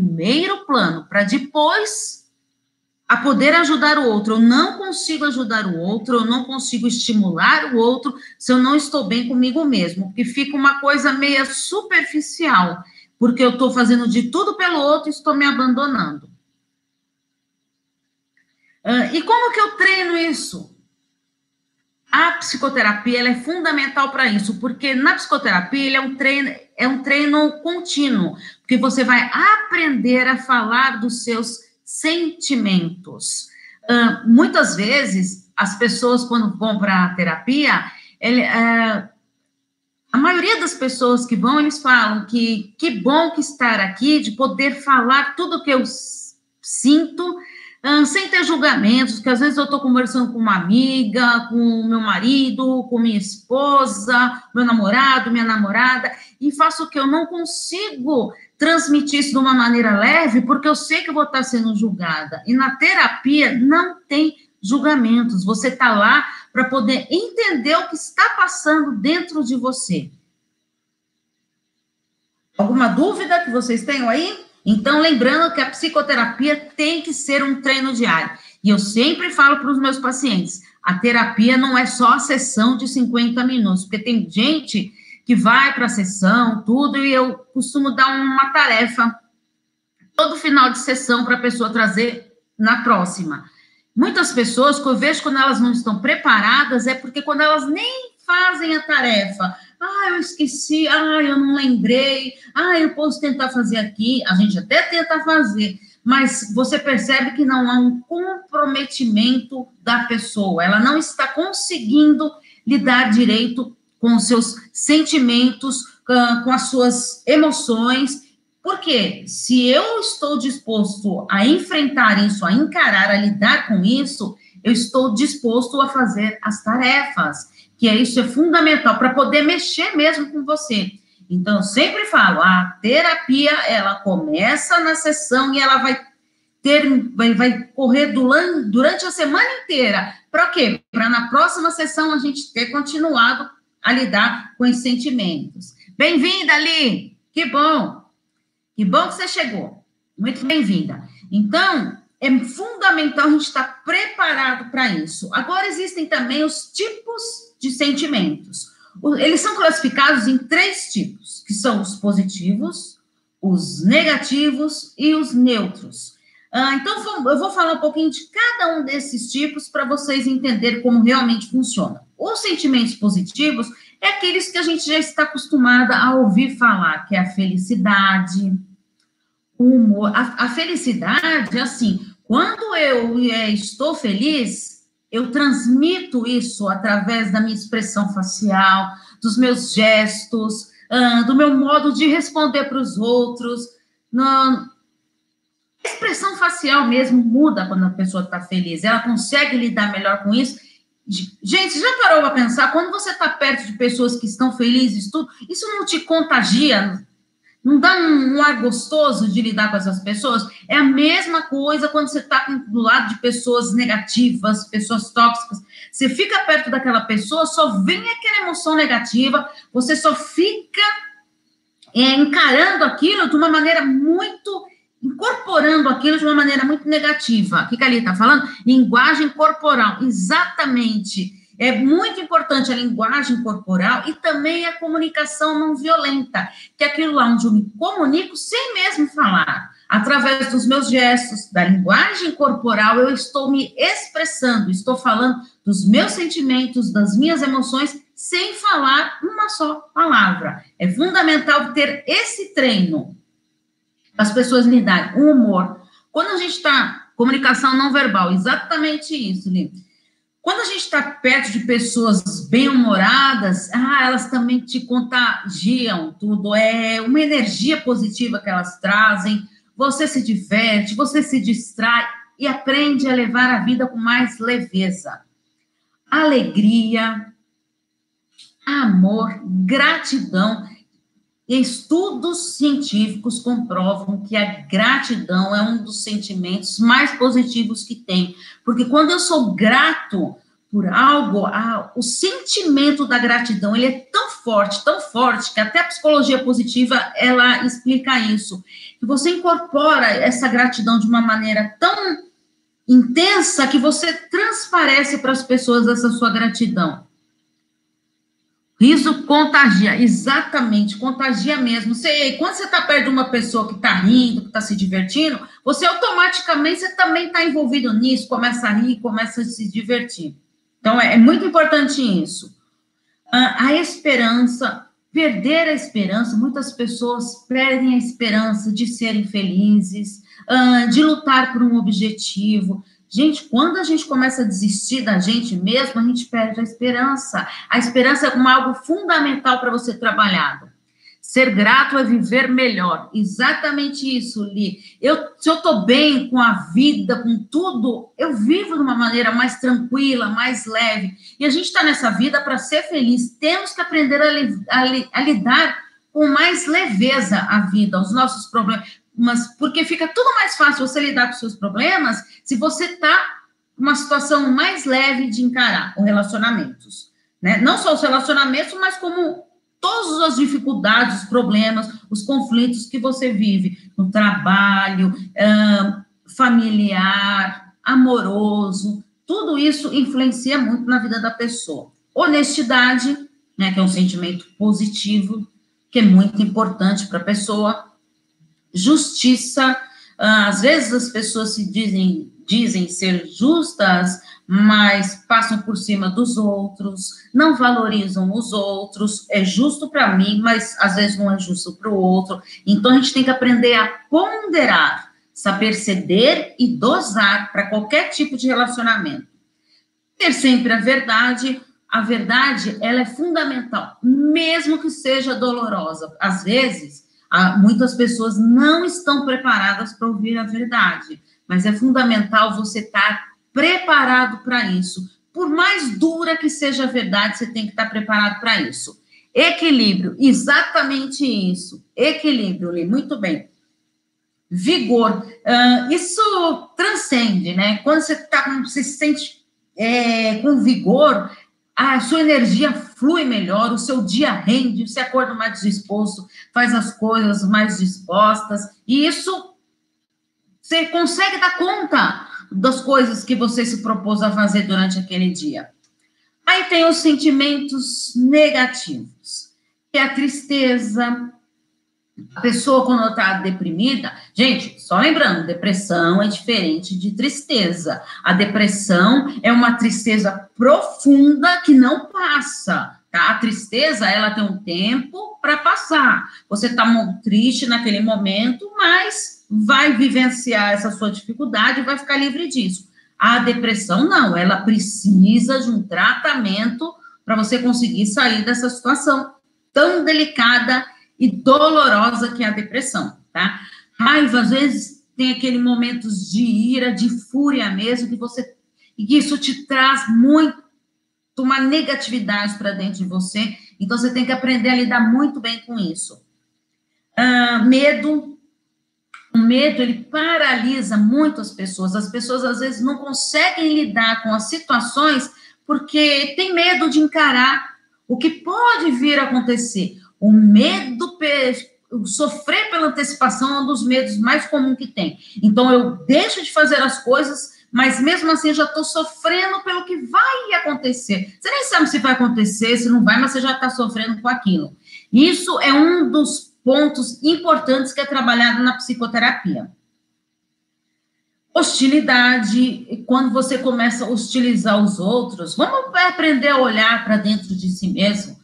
primeiro plano, para depois a poder ajudar o outro. Eu não consigo ajudar o outro, eu não consigo estimular o outro se eu não estou bem comigo mesmo, porque fica uma coisa meio superficial, porque eu estou fazendo de tudo pelo outro e estou me abandonando. Uh, e como que eu treino isso? A psicoterapia é fundamental para isso, porque na psicoterapia é um treino, é um treino contínuo, porque você vai aprender a falar dos seus sentimentos. Uh, muitas vezes, as pessoas, quando vão para a terapia, ele, uh, a maioria das pessoas que vão, eles falam que que bom que estar aqui, de poder falar tudo que eu sinto, sem ter julgamentos, que às vezes eu estou conversando com uma amiga, com meu marido, com minha esposa, meu namorado, minha namorada, e faço o que eu não consigo transmitir isso de uma maneira leve, porque eu sei que eu vou estar sendo julgada. E na terapia não tem julgamentos, você está lá para poder entender o que está passando dentro de você. Alguma dúvida que vocês tenham aí? Então, lembrando que a psicoterapia tem que ser um treino diário. E eu sempre falo para os meus pacientes: a terapia não é só a sessão de 50 minutos, porque tem gente que vai para a sessão, tudo, e eu costumo dar uma tarefa todo final de sessão para a pessoa trazer na próxima. Muitas pessoas que eu vejo quando elas não estão preparadas é porque quando elas nem fazem a tarefa, ah, eu esqueci, ah, eu não lembrei, ah, eu posso tentar fazer aqui. A gente até tenta fazer, mas você percebe que não há um comprometimento da pessoa, ela não está conseguindo lidar direito com os seus sentimentos, com as suas emoções. Porque se eu estou disposto a enfrentar isso, a encarar, a lidar com isso, eu estou disposto a fazer as tarefas que é isso é fundamental para poder mexer mesmo com você. Então, sempre falo, a terapia, ela começa na sessão e ela vai ter, vai, vai correr durante a semana inteira. Para quê? Para na próxima sessão a gente ter continuado a lidar com os sentimentos. Bem-vinda, Ali! Que bom! Que bom que você chegou. Muito bem-vinda. Então, é fundamental a gente estar preparado para isso. Agora, existem também os tipos de sentimentos. Eles são classificados em três tipos, que são os positivos, os negativos e os neutros. Ah, então, eu vou falar um pouquinho de cada um desses tipos para vocês entenderem como realmente funciona. Os sentimentos positivos é aqueles que a gente já está acostumada a ouvir falar, que é a felicidade, o humor. A, a felicidade, assim, quando eu é, estou feliz, eu transmito isso através da minha expressão facial, dos meus gestos, uh, do meu modo de responder para os outros. a expressão facial mesmo muda quando a pessoa está feliz, ela consegue lidar melhor com isso. Gente, já parou para pensar? Quando você está perto de pessoas que estão felizes, tudo, isso não te contagia não dá um, um, ar gostoso de lidar com essas pessoas? É a mesma coisa quando você está do lado de pessoas negativas, pessoas tóxicas. Você fica perto daquela pessoa, só vem aquela emoção negativa, você só fica é, encarando aquilo de uma maneira muito. incorporando aquilo de uma maneira muito negativa. O que, Ali está falando? Linguagem corporal, exatamente. É muito importante a linguagem corporal e também a comunicação não violenta, que é aquilo lá onde eu me comunico sem mesmo falar. Através dos meus gestos, da linguagem corporal, eu estou me expressando, estou falando dos meus sentimentos, das minhas emoções, sem falar uma só palavra. É fundamental ter esse treino. As pessoas lidarem. O humor. Quando a gente está. Comunicação não verbal, exatamente isso, Lívia quando a gente está perto de pessoas bem-humoradas, ah, elas também te contagiam tudo. É uma energia positiva que elas trazem. Você se diverte, você se distrai e aprende a levar a vida com mais leveza. Alegria, amor, gratidão Estudos científicos comprovam que a gratidão é um dos sentimentos mais positivos que tem, porque quando eu sou grato por algo, a, o sentimento da gratidão ele é tão forte, tão forte que até a psicologia positiva ela explica isso, que você incorpora essa gratidão de uma maneira tão intensa que você transparece para as pessoas essa sua gratidão. Riso contagia, exatamente, contagia mesmo. Você, quando você está perto de uma pessoa que está rindo, que está se divertindo, você automaticamente você também está envolvido nisso, começa a rir, começa a se divertir. Então, é, é muito importante isso. Ah, a esperança, perder a esperança, muitas pessoas perdem a esperança de serem felizes, ah, de lutar por um objetivo, Gente, quando a gente começa a desistir da gente mesmo, a gente perde a esperança. A esperança é como algo fundamental para você trabalhar. Ser grato é viver melhor. Exatamente isso, Li. Eu, se eu estou bem com a vida, com tudo, eu vivo de uma maneira mais tranquila, mais leve. E a gente está nessa vida para ser feliz. Temos que aprender a, li, a, a lidar com mais leveza a vida, os nossos problemas mas porque fica tudo mais fácil você lidar com seus problemas se você está uma situação mais leve de encarar os relacionamentos, né? Não só os relacionamentos, mas como todas as dificuldades, os problemas, os conflitos que você vive no trabalho, familiar, amoroso, tudo isso influencia muito na vida da pessoa. Honestidade, né, que é um sentimento positivo, que é muito importante para a pessoa, justiça. Ah, às vezes as pessoas se dizem, dizem ser justas, mas passam por cima dos outros, não valorizam os outros. É justo para mim, mas às vezes não é justo para o outro. Então a gente tem que aprender a ponderar, saber ceder e dosar para qualquer tipo de relacionamento. Ter sempre a verdade. A verdade, ela é fundamental, mesmo que seja dolorosa. Às vezes, muitas pessoas não estão preparadas para ouvir a verdade, mas é fundamental você estar preparado para isso. Por mais dura que seja a verdade, você tem que estar preparado para isso. Equilíbrio, exatamente isso. Equilíbrio, Li, muito bem. Vigor, uh, isso transcende, né? Quando você, tá, você se sente é, com vigor, a sua energia flui melhor, o seu dia rende, você acorda mais disposto, faz as coisas mais dispostas, e isso você consegue dar conta das coisas que você se propôs a fazer durante aquele dia. Aí tem os sentimentos negativos, que é a tristeza, a pessoa, quando está deprimida, gente, só lembrando, depressão é diferente de tristeza. A depressão é uma tristeza profunda que não passa. Tá? A tristeza, ela tem um tempo para passar. Você está triste naquele momento, mas vai vivenciar essa sua dificuldade e vai ficar livre disso. A depressão, não, ela precisa de um tratamento para você conseguir sair dessa situação tão delicada e dolorosa que é a depressão, tá? Raiva, às vezes, tem aquele momentos de ira, de fúria mesmo, que você. E isso te traz muito uma negatividade para dentro de você. Então, você tem que aprender a lidar muito bem com isso. Ah, medo. O medo, ele paralisa muitas pessoas. As pessoas, às vezes, não conseguem lidar com as situações porque tem medo de encarar o que pode vir a acontecer. O medo, sofrer pela antecipação é um dos medos mais comuns que tem. Então, eu deixo de fazer as coisas, mas mesmo assim já estou sofrendo pelo que vai acontecer. Você nem sabe se vai acontecer, se não vai, mas você já está sofrendo com aquilo. Isso é um dos pontos importantes que é trabalhado na psicoterapia. Hostilidade, quando você começa a hostilizar os outros, vamos aprender a olhar para dentro de si mesmo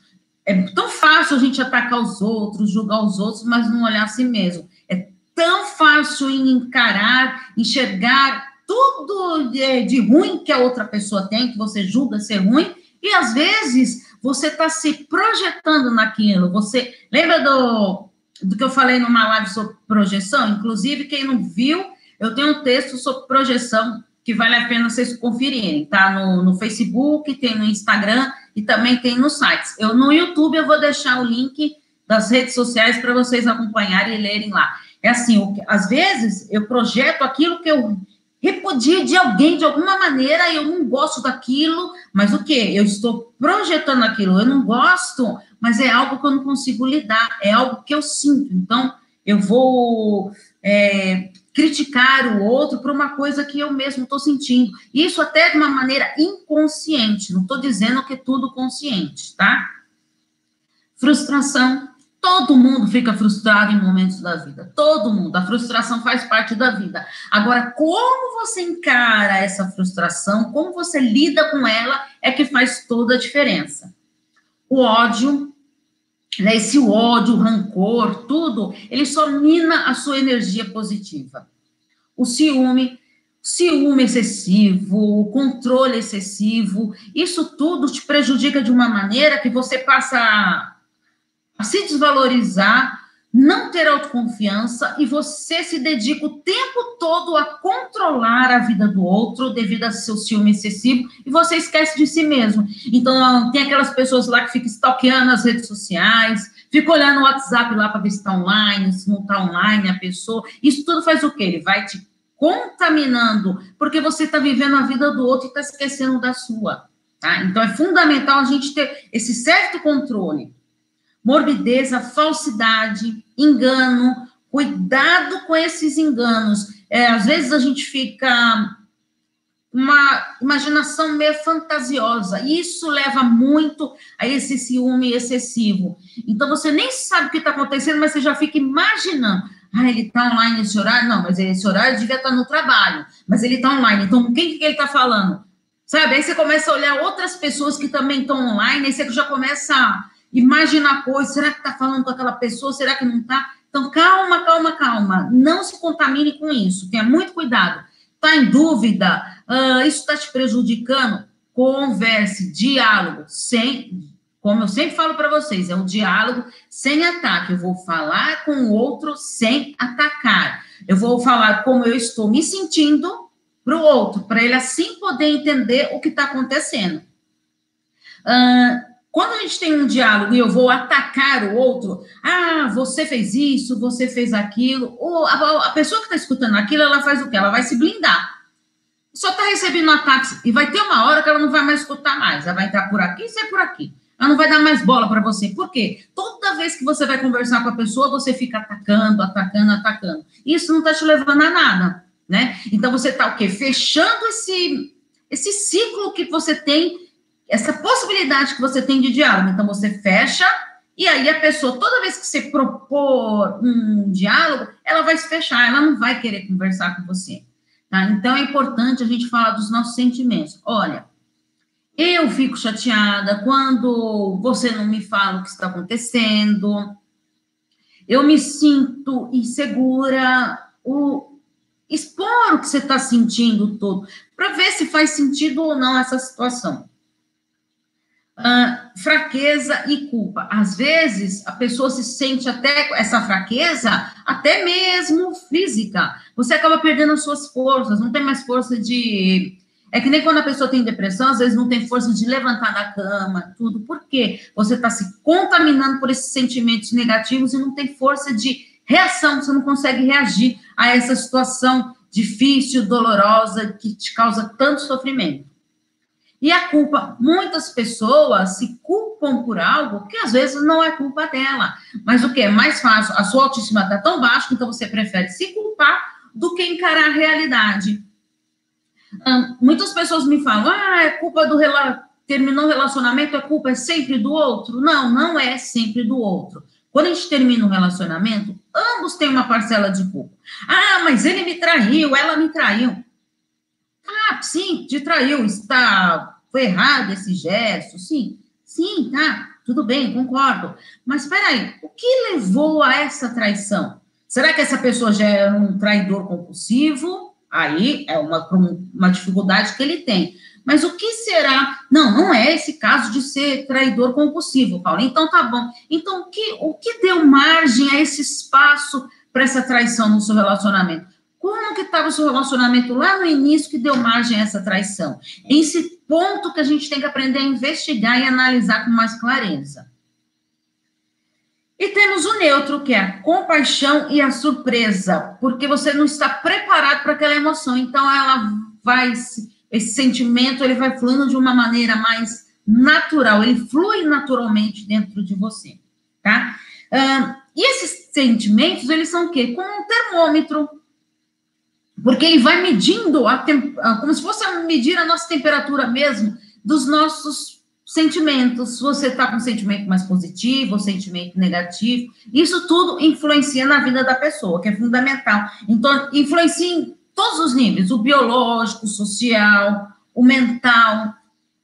é tão fácil a gente atacar os outros, julgar os outros, mas não olhar a si mesmo. É tão fácil encarar, enxergar tudo de, de ruim que a outra pessoa tem, que você julga ser ruim, e às vezes você está se projetando naquilo. Você lembra do, do que eu falei numa live sobre projeção? Inclusive, quem não viu, eu tenho um texto sobre projeção que vale a pena vocês conferirem, tá? No, no Facebook, tem no Instagram e também tem nos sites. Eu no YouTube eu vou deixar o link das redes sociais para vocês acompanharem e lerem lá. É assim, o, às vezes eu projeto aquilo que eu repudio de alguém de alguma maneira, eu não gosto daquilo, mas o que? Eu estou projetando aquilo, eu não gosto, mas é algo que eu não consigo lidar, é algo que eu sinto. Então, eu vou é, criticar o outro por uma coisa que eu mesmo estou sentindo. Isso até de uma maneira inconsciente, não estou dizendo que é tudo consciente, tá? Frustração. Todo mundo fica frustrado em momentos da vida. Todo mundo. A frustração faz parte da vida. Agora, como você encara essa frustração, como você lida com ela, é que faz toda a diferença. O ódio, né, esse ódio, rancor, tudo, ele só mina a sua energia positiva. O ciúme, ciúme excessivo, o controle excessivo, isso tudo te prejudica de uma maneira que você passa a, a se desvalorizar, não ter autoconfiança e você se dedica o tempo todo a controlar a vida do outro devido ao seu ciúme excessivo e você esquece de si mesmo. Então, tem aquelas pessoas lá que ficam stalkeando as redes sociais, fica olhando o WhatsApp lá para ver se está online, se não está online a pessoa. Isso tudo faz o quê? Ele vai te contaminando, porque você está vivendo a vida do outro e está esquecendo da sua. Tá? Então, é fundamental a gente ter esse certo controle morbideza, falsidade, engano, cuidado com esses enganos. É, às vezes a gente fica uma imaginação meio fantasiosa. Isso leva muito a esse ciúme excessivo. Então você nem sabe o que está acontecendo, mas você já fica imaginando. Ah, ele está online nesse horário? Não, mas esse horário devia estar tá no trabalho. Mas ele está online. Então, quem que ele está falando? Sabe? Aí você começa a olhar outras pessoas que também estão online, aí você já começa imaginar coisas, será que está falando com aquela pessoa, será que não está? Então, calma, calma, calma, não se contamine com isso, tenha muito cuidado. Está em dúvida? Uh, isso está te prejudicando? Converse, diálogo, sem, como eu sempre falo para vocês, é um diálogo sem ataque. Eu vou falar com o outro sem atacar. Eu vou falar como eu estou me sentindo para o outro, para ele assim poder entender o que está acontecendo. Uh, quando a gente tem um diálogo e eu vou atacar o outro, ah, você fez isso, você fez aquilo, ou a, a pessoa que está escutando aquilo, ela faz o quê? Ela vai se blindar. Só está recebendo ataques e vai ter uma hora que ela não vai mais escutar mais. Ela vai entrar por aqui e sair por aqui. Ela não vai dar mais bola para você. Por quê? Toda vez que você vai conversar com a pessoa, você fica atacando, atacando, atacando. Isso não está te levando a nada, né? Então você está o quê? Fechando esse, esse ciclo que você tem essa possibilidade que você tem de diálogo. Então, você fecha, e aí a pessoa, toda vez que você propor um diálogo, ela vai se fechar, ela não vai querer conversar com você. Tá? Então, é importante a gente falar dos nossos sentimentos. Olha, eu fico chateada quando você não me fala o que está acontecendo, eu me sinto insegura, o, expor o que você está sentindo todo, para ver se faz sentido ou não essa situação. Uh, fraqueza e culpa. Às vezes, a pessoa se sente até essa fraqueza, até mesmo física. Você acaba perdendo as suas forças, não tem mais força de. É que nem quando a pessoa tem depressão, às vezes não tem força de levantar da cama, tudo. Por quê? Você está se contaminando por esses sentimentos negativos e não tem força de reação, você não consegue reagir a essa situação difícil, dolorosa, que te causa tanto sofrimento. E a culpa, muitas pessoas se culpam por algo que às vezes não é culpa dela. Mas o que é mais fácil? A sua autoestima está tão baixa, então você prefere se culpar do que encarar a realidade. Muitas pessoas me falam: ah, é culpa do terminou o relacionamento, a culpa é sempre do outro. Não, não é sempre do outro. Quando a gente termina um relacionamento, ambos têm uma parcela de culpa. Ah, mas ele me traiu, ela me traiu. Ah, sim, te traiu, está foi errado esse gesto, sim, sim, tá, tudo bem, concordo. Mas espera aí, o que levou a essa traição? Será que essa pessoa já é um traidor compulsivo? Aí é uma, uma dificuldade que ele tem. Mas o que será? Não, não é esse caso de ser traidor compulsivo, Paulo. Então tá bom. Então o que, o que deu margem a esse espaço para essa traição no seu relacionamento? Como que estava o seu relacionamento lá no início que deu margem a essa traição? Esse ponto que a gente tem que aprender a investigar e analisar com mais clareza. E temos o neutro, que é a compaixão e a surpresa, porque você não está preparado para aquela emoção, então ela vai, esse sentimento, ele vai fluindo de uma maneira mais natural, ele flui naturalmente dentro de você, tá? E esse sentimentos, eles são o quê? Como um termômetro. Porque ele vai medindo, a como se fosse medir a nossa temperatura mesmo, dos nossos sentimentos. Se você está com um sentimento mais positivo, ou sentimento negativo, isso tudo influencia na vida da pessoa, que é fundamental. Então, influencia em todos os níveis: o biológico, o social, o mental.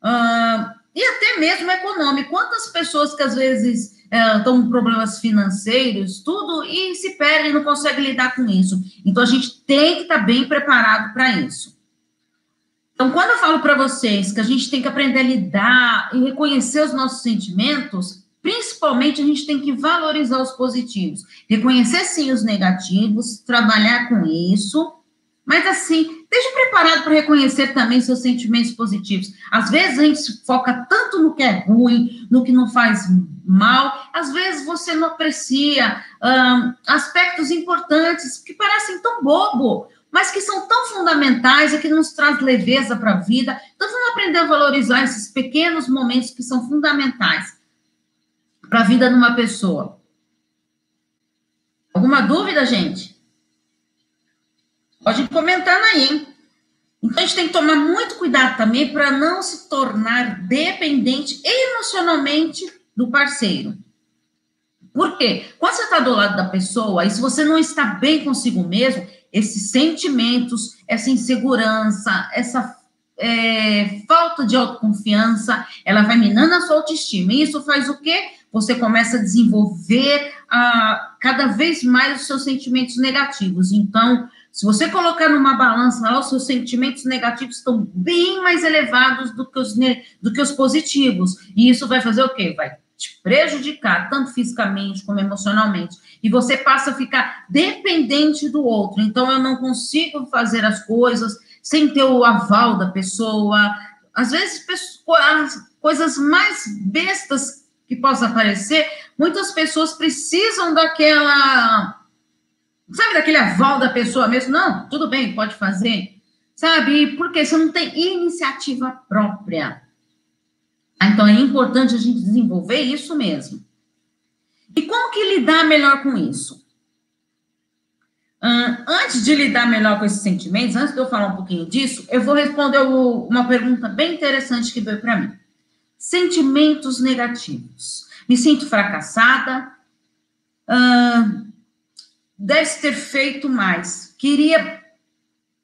Uh, e até mesmo econômico. Quantas pessoas que às vezes estão com problemas financeiros, tudo, e se perdem, não conseguem lidar com isso. Então, a gente tem que estar tá bem preparado para isso. Então, quando eu falo para vocês que a gente tem que aprender a lidar e reconhecer os nossos sentimentos, principalmente a gente tem que valorizar os positivos. Reconhecer sim os negativos, trabalhar com isso, mas assim, esteja preparado para reconhecer também seus sentimentos positivos. Às vezes a gente foca tanto no que é ruim, no que não faz mal, às vezes você não aprecia um, aspectos importantes que parecem tão bobo, mas que são tão fundamentais e que nos traz leveza para a vida. Então vamos aprender a valorizar esses pequenos momentos que são fundamentais para a vida de uma pessoa. Alguma dúvida, gente? Pode ir comentando aí, hein? Então, a gente tem que tomar muito cuidado também para não se tornar dependente emocionalmente do parceiro. Por quê? Quando você está do lado da pessoa, e se você não está bem consigo mesmo, esses sentimentos, essa insegurança, essa é, falta de autoconfiança, ela vai minando a sua autoestima. E isso faz o quê? Você começa a desenvolver ah, cada vez mais os seus sentimentos negativos. Então, se você colocar numa balança os seus sentimentos negativos estão bem mais elevados do que os, do que os positivos. E isso vai fazer o quê? Vai te prejudicar, tanto fisicamente como emocionalmente. E você passa a ficar dependente do outro. Então, eu não consigo fazer as coisas sem ter o aval da pessoa. Às vezes, coisas mais bestas que possam aparecer, muitas pessoas precisam daquela Sabe daquele aval da pessoa mesmo? Não, tudo bem, pode fazer. Sabe? Porque você não tem iniciativa própria. Ah, então é importante a gente desenvolver isso mesmo. E como que lidar melhor com isso? Uh, antes de lidar melhor com esses sentimentos, antes de eu falar um pouquinho disso, eu vou responder uma pergunta bem interessante que veio para mim. Sentimentos negativos. Me sinto fracassada, uh, deve ter feito mais. Queria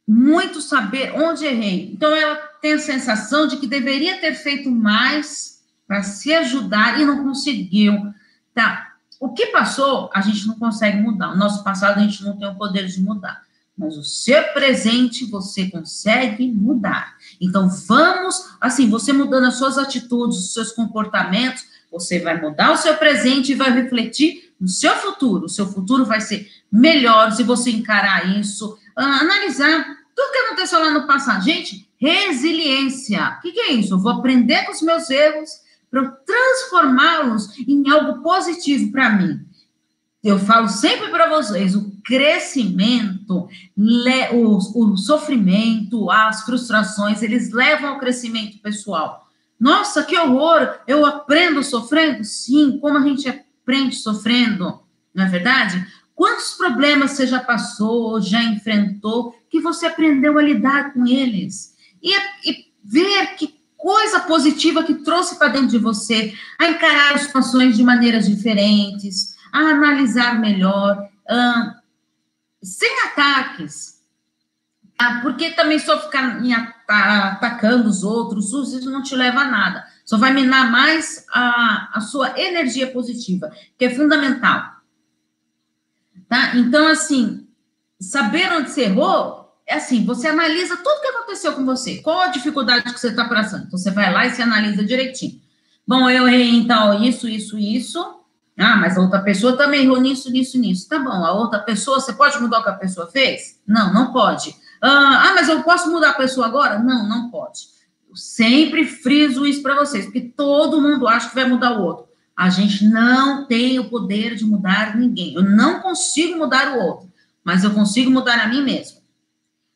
muito saber onde errei. Então, ela tem a sensação de que deveria ter feito mais para se ajudar e não conseguiu. Tá. O que passou, a gente não consegue mudar. O nosso passado, a gente não tem o poder de mudar. Mas o seu presente, você consegue mudar. Então, vamos, assim, você mudando as suas atitudes, os seus comportamentos, você vai mudar o seu presente e vai refletir no seu futuro. O seu futuro vai ser melhor se você encarar isso, uh, analisar tudo que aconteceu lá no passado. Gente, resiliência. O que, que é isso? Eu vou aprender com os meus erros para transformá-los em algo positivo para mim. Eu falo sempre para vocês, o crescimento, o, o sofrimento, as frustrações, eles levam ao crescimento pessoal. Nossa, que horror! Eu aprendo sofrendo? Sim, como a gente aprende sofrendo, não é verdade? Quantos problemas você já passou, já enfrentou, que você aprendeu a lidar com eles? E, e ver que coisa positiva que trouxe para dentro de você, a encarar as situações de maneiras diferentes, a analisar melhor, uh, sem ataques. Tá? Porque também só ficar atacando os outros, isso não te leva a nada. Só vai minar mais a, a sua energia positiva, que é fundamental. Tá? Então, assim, saber onde você errou é assim: você analisa tudo que aconteceu com você, qual a dificuldade que você está passando. Então, você vai lá e se analisa direitinho. Bom, eu errei então isso, isso, isso. Ah, mas a outra pessoa também errou nisso, nisso, nisso. Tá bom, a outra pessoa, você pode mudar o que a pessoa fez? Não, não pode. Ah, ah mas eu posso mudar a pessoa agora? Não, não pode. Eu sempre friso isso para vocês, porque todo mundo acha que vai mudar o outro. A gente não tem o poder de mudar ninguém. Eu não consigo mudar o outro, mas eu consigo mudar a mim mesmo.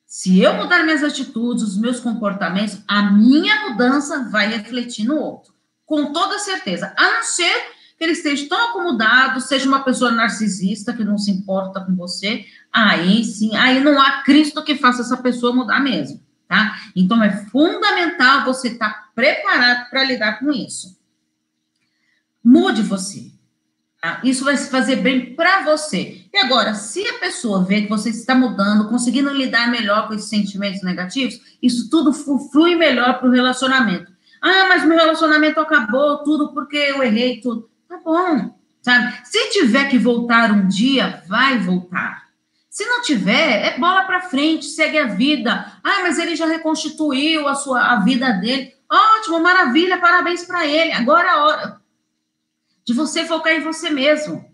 Se eu mudar minhas atitudes, os meus comportamentos, a minha mudança vai refletir no outro, com toda certeza. A não ser que ele esteja tão acomodado, seja uma pessoa narcisista que não se importa com você, aí sim, aí não há Cristo que faça essa pessoa mudar mesmo, tá? Então é fundamental você estar tá preparado para lidar com isso. Mude você. Tá? Isso vai se fazer bem para você. E agora, se a pessoa vê que você está mudando, conseguindo lidar melhor com esses sentimentos negativos, isso tudo flui melhor para o relacionamento. Ah, mas meu relacionamento acabou tudo porque eu errei tudo. Bom, sabe? Se tiver que voltar um dia, vai voltar. Se não tiver, é bola para frente, segue a vida. Ah, mas ele já reconstituiu a sua a vida dele. Ótimo, maravilha, parabéns para ele. Agora é a hora de você focar em você mesmo.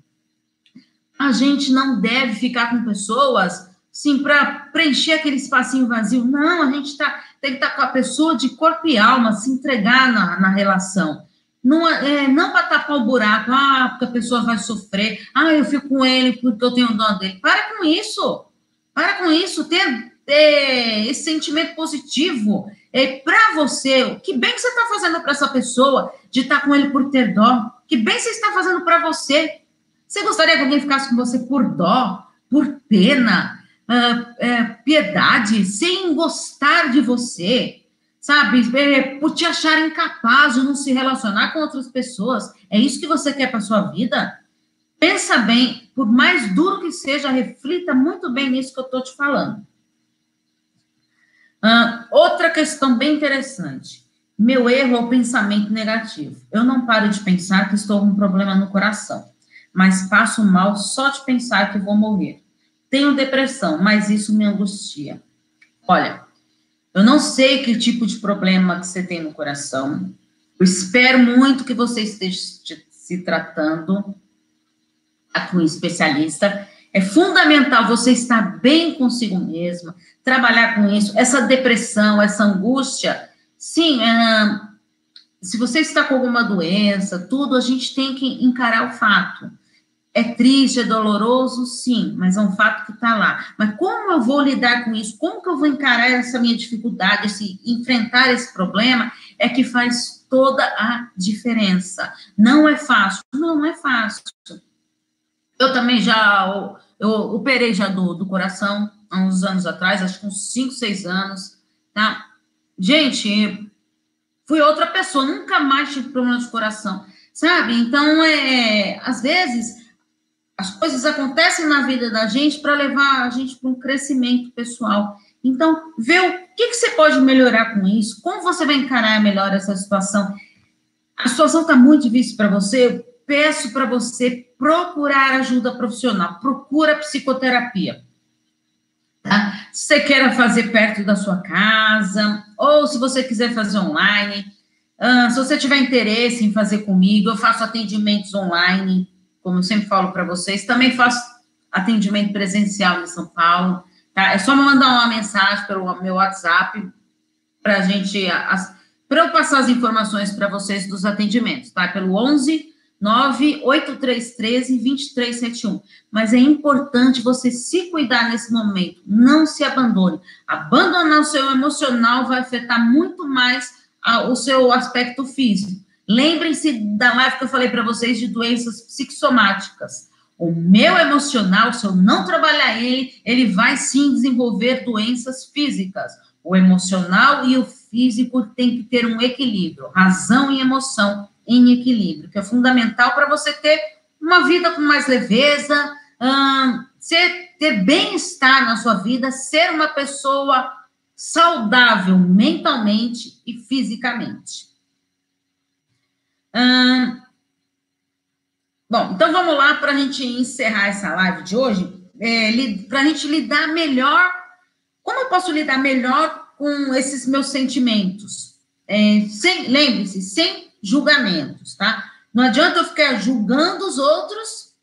A gente não deve ficar com pessoas, sim, para preencher aquele espacinho vazio. Não, a gente tá, tem que estar tá com a pessoa de corpo e alma, se entregar na, na relação. Não, é, não para tapar o buraco, ah, porque a pessoa vai sofrer, ah, eu fico com ele porque eu tenho dó dele. Para com isso. Para com isso. Ter, ter esse sentimento positivo é para você. Que bem que você está fazendo para essa pessoa de estar tá com ele por ter dó? Que bem você está fazendo para você? Você gostaria que alguém ficasse com você por dó, por pena, uh, uh, piedade, sem gostar de você? Sabe, é, por te achar incapaz de não se relacionar com outras pessoas. É isso que você quer para sua vida? Pensa bem, por mais duro que seja, reflita muito bem nisso que eu estou te falando. Uh, outra questão bem interessante. Meu erro é o pensamento negativo. Eu não paro de pensar que estou com um problema no coração, mas passo mal só de pensar que vou morrer. Tenho depressão, mas isso me angustia. Olha, eu não sei que tipo de problema que você tem no coração. Eu espero muito que você esteja se tratando com um especialista. É fundamental você estar bem consigo mesma, trabalhar com isso. Essa depressão, essa angústia, Sim, é, se você está com alguma doença, tudo, a gente tem que encarar o fato. É triste, é doloroso, sim, mas é um fato que está lá. Mas como eu vou lidar com isso? Como que eu vou encarar essa minha dificuldade, esse, enfrentar esse problema? É que faz toda a diferença. Não é fácil. Não, é fácil. Eu também já eu operei já do, do coração há uns anos atrás, acho que uns 5, 6 anos, tá? Gente, fui outra pessoa, nunca mais tive problema de coração, sabe? Então, é, às vezes, as coisas acontecem na vida da gente para levar a gente para um crescimento pessoal. Então, vê o que, que você pode melhorar com isso, como você vai encarar melhor essa situação. A situação está muito difícil para você, peço para você procurar ajuda profissional, procura psicoterapia. Tá? Se você queira fazer perto da sua casa, ou se você quiser fazer online, uh, se você tiver interesse em fazer comigo, eu faço atendimentos online, como eu sempre falo para vocês, também faço atendimento presencial em São Paulo, tá? É só me mandar uma mensagem pelo meu WhatsApp para a gente, para eu passar as informações para vocês dos atendimentos, tá? Pelo 11 98313 2371. Mas é importante você se cuidar nesse momento, não se abandone. Abandonar o seu emocional vai afetar muito mais a, o seu aspecto físico. Lembrem-se da live que eu falei para vocês de doenças psicossomáticas. O meu emocional, se eu não trabalhar ele, ele vai sim desenvolver doenças físicas. O emocional e o físico tem que ter um equilíbrio, razão e emoção em equilíbrio, que é fundamental para você ter uma vida com mais leveza, hum, ser, ter bem-estar na sua vida, ser uma pessoa saudável mentalmente e fisicamente. Bom, então vamos lá para a gente encerrar essa live de hoje, é, para a gente lidar melhor. Como eu posso lidar melhor com esses meus sentimentos? É, sem, lembre-se, sem julgamentos, tá? Não adianta eu ficar julgando os outros.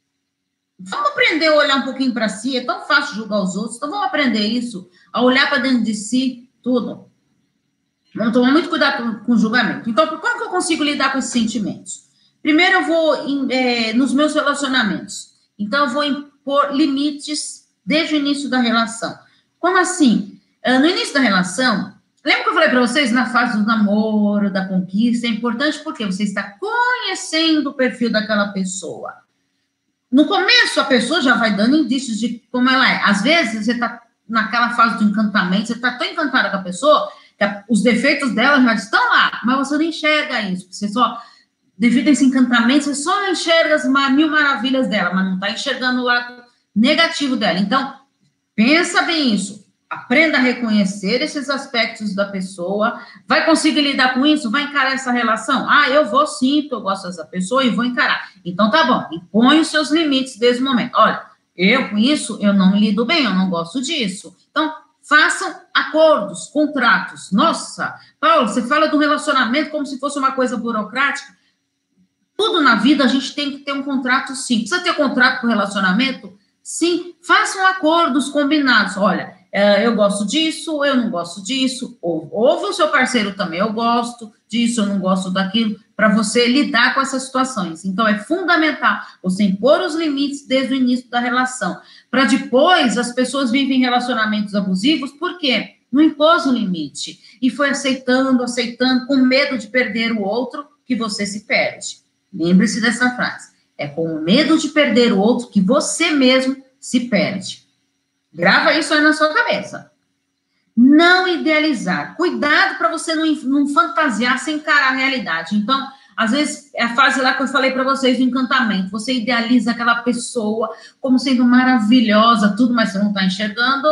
Vamos aprender a olhar um pouquinho para si. É tão fácil julgar os outros. Então vamos aprender isso, a olhar para dentro de si, tudo. Vamos tomar muito cuidado com, o julgamento. Então, como que eu consigo lidar com esses sentimentos? Primeiro, eu vou em, é, nos meus relacionamentos. Então, eu vou impor limites desde o início da relação. Como assim? Ah, no início da relação, Lembra que eu falei para vocês na fase do namoro, da conquista? É importante porque você está conhecendo o perfil daquela pessoa. No começo, a pessoa já vai dando indícios de como ela é. Às vezes, você está naquela fase do encantamento, você está tão encantada com a pessoa os defeitos dela já estão lá, mas você não enxerga isso. Você só, devido a esse encantamento, você só enxerga as mil maravilhas dela, mas não está enxergando o lado negativo dela. Então, pensa bem isso. Aprenda a reconhecer esses aspectos da pessoa. Vai conseguir lidar com isso? Vai encarar essa relação? Ah, eu vou sim, porque eu gosto dessa pessoa e vou encarar. Então tá bom, impõe os seus limites desde o momento. Olha, eu com isso, eu não lido bem, eu não gosto disso. Então, façam acordos, contratos. Nossa, Paulo, você fala do relacionamento como se fosse uma coisa burocrática. Tudo na vida a gente tem que ter um contrato sim. Precisa ter contrato com relacionamento? Sim. Façam acordos combinados. Olha, é, eu gosto disso, eu não gosto disso, ou ouve o seu parceiro também, eu gosto disso, eu não gosto daquilo, para você lidar com essas situações. Então, é fundamental você impor os limites desde o início da relação, para depois as pessoas vivem relacionamentos abusivos, por quê? Não impôs o limite, e foi aceitando, aceitando, com medo de perder o outro, que você se perde. Lembre-se dessa frase. É com medo de perder o outro que você mesmo se perde. Grava isso aí na sua cabeça. Não idealizar. Cuidado para você não, não fantasiar sem encarar a realidade. Então, às vezes, é a fase lá que eu falei para vocês do encantamento. Você idealiza aquela pessoa como sendo maravilhosa, tudo, mas você não está enxergando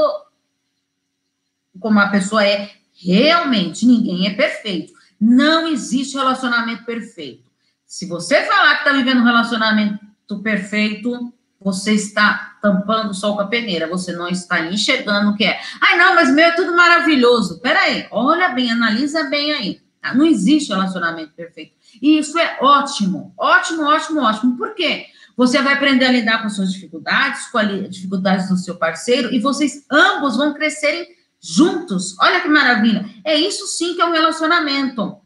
como a pessoa é realmente. Ninguém é perfeito. Não existe relacionamento perfeito. Se você falar que está vivendo um relacionamento perfeito, você está tampando só com a peneira, você não está enxergando o que é. Ai, não, mas meu é tudo maravilhoso. Peraí, olha bem, analisa bem aí. Tá? Não existe relacionamento perfeito. E isso é ótimo, ótimo, ótimo, ótimo. Por quê? Você vai aprender a lidar com suas dificuldades, com as dificuldades do seu parceiro, e vocês ambos vão crescerem juntos. Olha que maravilha. É isso sim que é um relacionamento.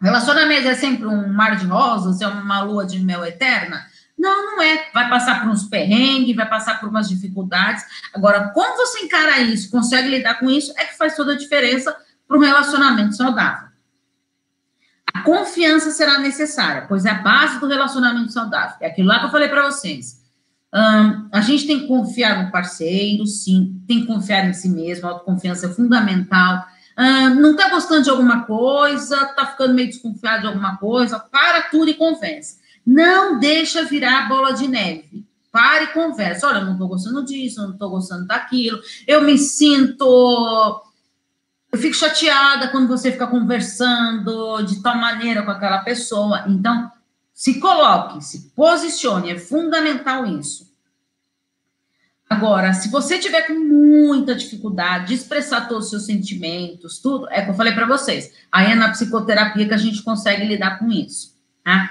Relacionamento é sempre um mar de rosas, é uma lua de mel eterna? Não, não é. Vai passar por uns perrengues, vai passar por umas dificuldades. Agora, como você encara isso, consegue lidar com isso, é que faz toda a diferença para um relacionamento saudável. A confiança será necessária, pois é a base do relacionamento saudável. É aquilo lá que eu falei para vocês. Um, a gente tem que confiar no parceiro, sim, tem que confiar em si mesmo, a autoconfiança é fundamental. Um, não está gostando de alguma coisa, está ficando meio desconfiado de alguma coisa, para tudo e conversa. Não deixa virar bola de neve. Pare e conversa. Olha, eu não estou gostando disso, não estou gostando daquilo. Eu me sinto. Eu fico chateada quando você fica conversando de tal maneira com aquela pessoa. Então, se coloque, se posicione. É fundamental isso. Agora, se você tiver com muita dificuldade de expressar todos os seus sentimentos, tudo, é que eu falei para vocês. Aí é na psicoterapia que a gente consegue lidar com isso. Tá?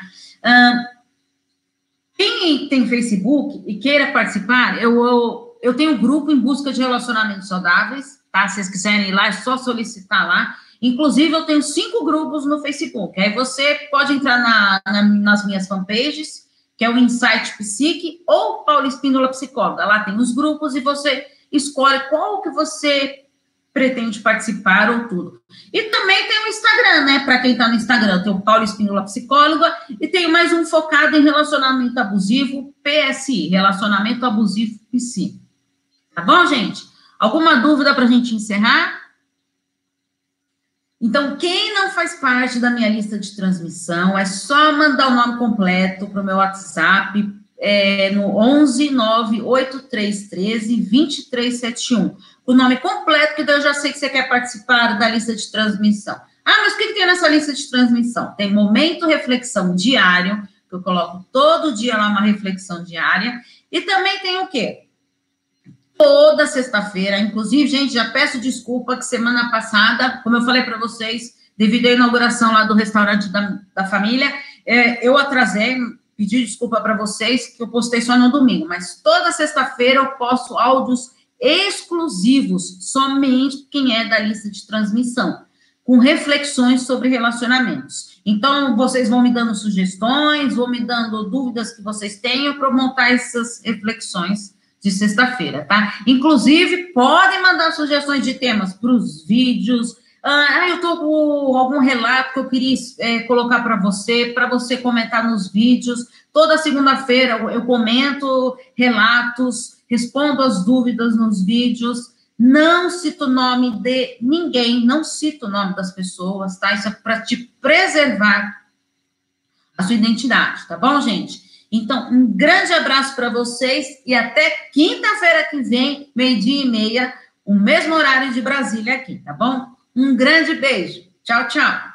quem tem Facebook e queira participar, eu, eu, eu tenho um grupo em busca de relacionamentos saudáveis, tá? Se vocês quiserem ir lá, é só solicitar lá. Inclusive, eu tenho cinco grupos no Facebook. Aí você pode entrar na, na, nas minhas fanpages, que é o Insight Psique ou Paula Espíndola Psicóloga. Lá tem os grupos e você escolhe qual que você pretende participar ou tudo. E também tem o Instagram, né? Para quem está no Instagram, tem o Paulo Espínola Psicóloga e tem mais um focado em relacionamento abusivo, PSI, Relacionamento Abusivo PSI. Tá bom, gente? Alguma dúvida para a gente encerrar? Então, quem não faz parte da minha lista de transmissão, é só mandar o nome completo para o meu WhatsApp, é, no 11 98313 2371 o nome completo, que eu já sei que você quer participar da lista de transmissão. Ah, mas o que tem nessa lista de transmissão? Tem momento reflexão diário, que eu coloco todo dia lá uma reflexão diária, e também tem o quê? Toda sexta-feira, inclusive, gente, já peço desculpa que semana passada, como eu falei para vocês, devido à inauguração lá do restaurante da, da família, é, eu atrasei, pedi desculpa para vocês, que eu postei só no domingo, mas toda sexta-feira eu posto áudios exclusivos, somente quem é da lista de transmissão, com reflexões sobre relacionamentos. Então, vocês vão me dando sugestões, vão me dando dúvidas que vocês tenham para montar essas reflexões de sexta-feira, tá? Inclusive, podem mandar sugestões de temas para os vídeos, Ah, eu estou com algum relato que eu queria é, colocar para você, para você comentar nos vídeos. Toda segunda-feira eu comento relatos, respondo as dúvidas nos vídeos. Não cito o nome de ninguém, não cito o nome das pessoas, tá? Isso é para te preservar a sua identidade, tá bom, gente? Então, um grande abraço para vocês e até quinta-feira que vem, meio-dia e meia, o mesmo horário de Brasília aqui, tá bom? Um grande beijo. Tchau, tchau.